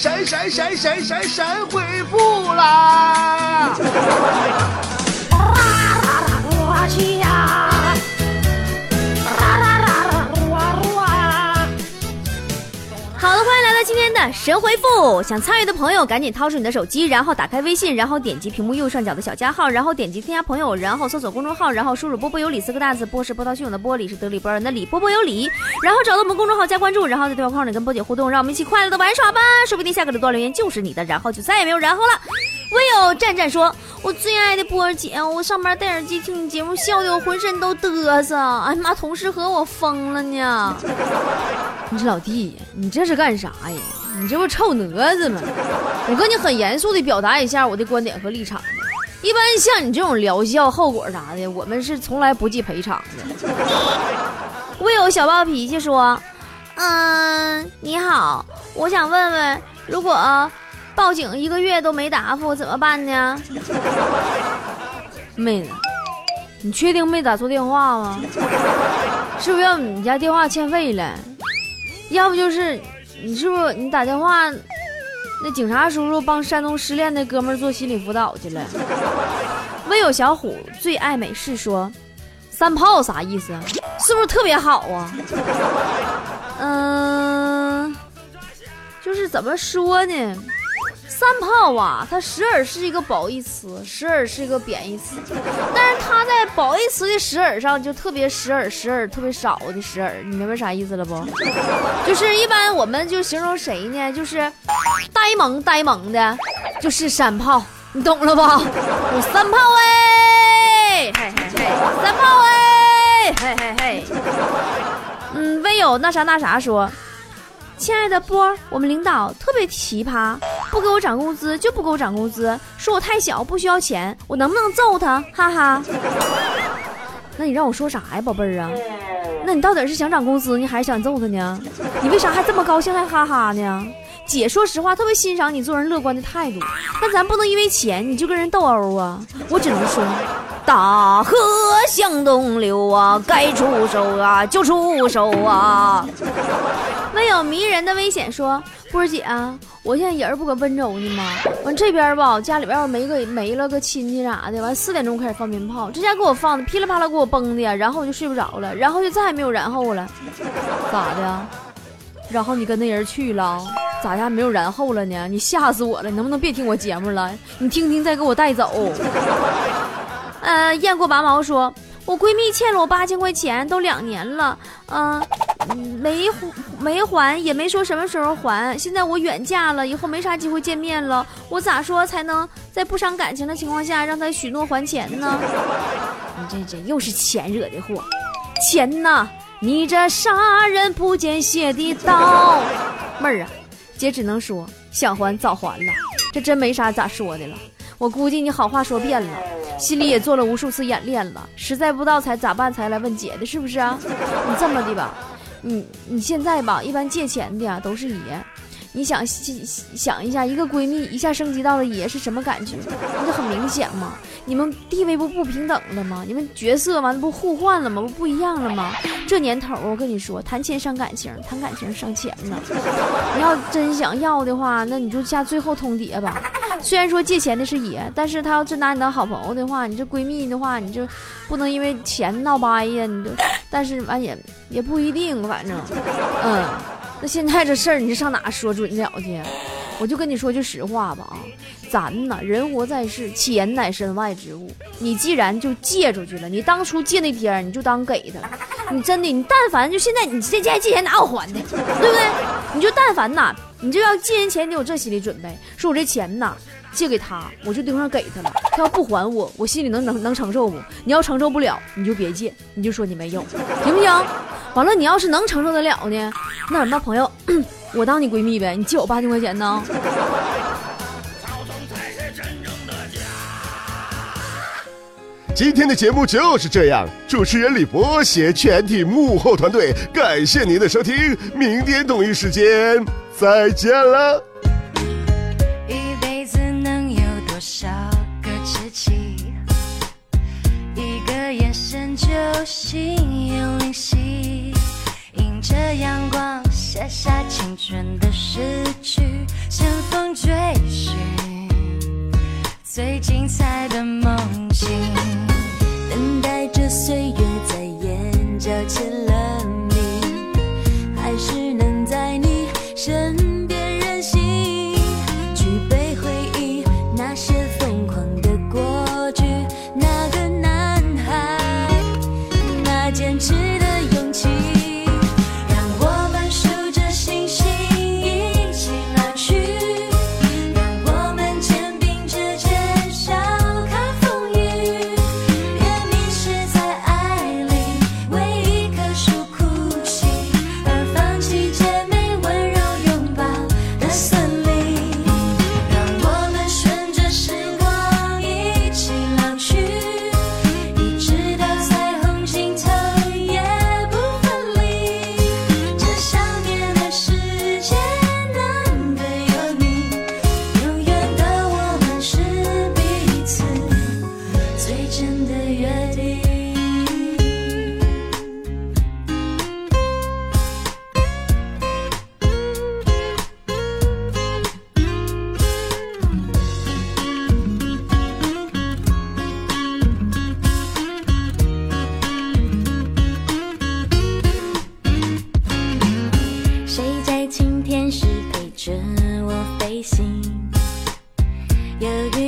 闪闪闪闪闪闪，恢复啦。神回复。想参与的朋友，赶紧掏出你的手机，然后打开微信，然后点击屏幕右上角的小加号，然后点击添加朋友，然后搜索公众号，然后输入“波波有理”四个大字，波是波涛汹涌的波，理是得理不饶人的理，波波有理，然后找到我们公众号加关注，然后在对话框里跟波姐互动，让我们一起快乐的玩耍吧。说不定下个的段留言就是你的，然后就再也没有然后了。唯有战战说：“我最爱的波儿姐，我上班戴耳机听你节目，笑得我浑身都嘚瑟。哎妈，同事和我疯了呢！你这老弟，你这是干啥呀？你这不臭蛾子吗？我跟你很严肃的表达一下我的观点和立场。一般像你这种疗效后果啥的，我们是从来不计赔偿的。”我有小暴脾气说：“嗯，你好，我想问问，如果……”报警一个月都没答复，怎么办呢？妹子，你确定没打错电话吗？是不是要你家电话欠费了？要不就是你是不是你打电话，那警察叔叔帮山东失恋的哥们做心理辅导去了？唯有小虎最爱美式说，三炮啥意思？是不是特别好啊？嗯，就是怎么说呢？三炮啊，它时而是一个褒义词，时而是一个贬义词，但是它在褒义词的时而上就特别时而时而特别少的时而，你明白啥意思了不？就是一般我们就形容谁呢？就是呆萌呆萌的，就是山炮，你懂了吧？我三炮哎，嘿嘿嘿，三炮哎，嘿嘿嘿。嗯，唯有那啥那啥说。亲爱的波，我们领导特别奇葩，不给我涨工资就不给我涨工资，说我太小不需要钱，我能不能揍他？哈哈。那你让我说啥呀，宝贝儿啊？那你到底是想涨工资，你还是想揍他呢？你为啥还这么高兴还哈哈呢？姐，说实话，特别欣赏你做人乐观的态度，但咱不能因为钱你就跟人斗殴啊！我只能说，大河向东流啊，该出手啊就出手啊！没有迷人的危险，说波姐啊，我现在人不搁温州呢吗？完这边吧，家里边要没个没了个亲戚啥的，完四点钟开始放鞭炮，这家给我放的噼里啪啦给我崩的，然后我就睡不着了，然后就再也没有然后了，咋的？然后你跟那人去了，咋的没有然后了呢？你吓死我了！你能不能别听我节目了？你听听再给我带走。呃，雁过拔毛说，我闺蜜欠了我八千块钱，都两年了，嗯，没没还，也没说什么时候还。现在我远嫁了，以后没啥机会见面了，我咋说才能在不伤感情的情况下让他许诺还钱呢？你这这又是钱惹的祸，钱呐！你这杀人不见血的刀，妹儿啊，姐只能说想还早还了，这真没啥咋说的了。我估计你好话说遍了，心里也做了无数次演练了，实在不知道才咋办才来问姐的，是不是啊？你这么的吧，你你现在吧，一般借钱的呀都是爷。你想想一下，一个闺蜜一下升级到了爷是什么感觉？那就很明显嘛，你们地位不不平等了吗？你们角色完了不互换了吗？不不一样了吗？这年头我跟你说，谈钱伤感情，谈感情伤钱呢。你要真想要的话，那你就下最后通牒吧。虽然说借钱的是爷，但是他要真拿你当好朋友的话，你这闺蜜的话，你就不能因为钱闹掰呀。你就，但是完也也不一定，反正，嗯。那现在这事儿，你上哪说准了去？我就跟你说句实话吧啊，咱呐，人活在世，钱乃身外之物。你既然就借出去了，你当初借那天你就当给他了。你真的，你但凡就现在你这借借钱哪有还的，对不对？你就但凡呐，你就要借人钱，你有这心理准备，说我这钱呐借给他，我就对方给他了。他要不还我，我心里能能能承受不？你要承受不了，你就别借，你就说你没有，行不行？完了，你要是能承受得了呢，那什么朋友，我当你闺蜜呗，你借我八千块钱呢。今天的节目就是这样主持人李博携全体幕后团队感谢您的收听明天同一时间再见了。一辈子能有多少个知己一个眼神就心有灵犀迎着阳光写下青春的诗句乘风追寻最精彩的梦境。要起来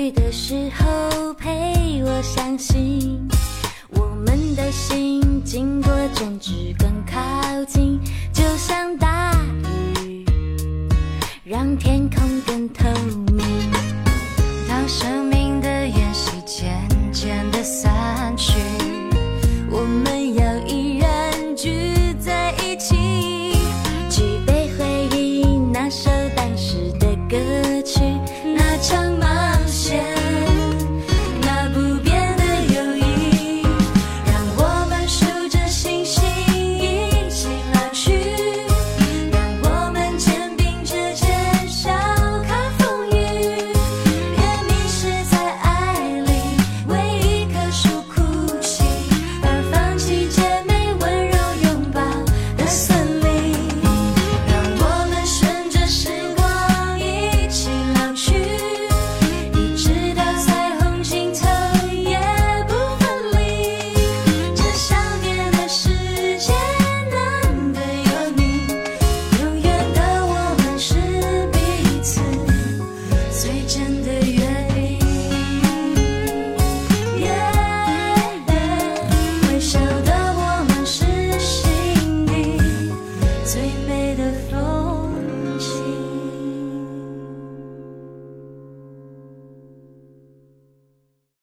雨的时候陪我伤心，我们的心经过争执更靠近，就像大雨让天空更透明。到什？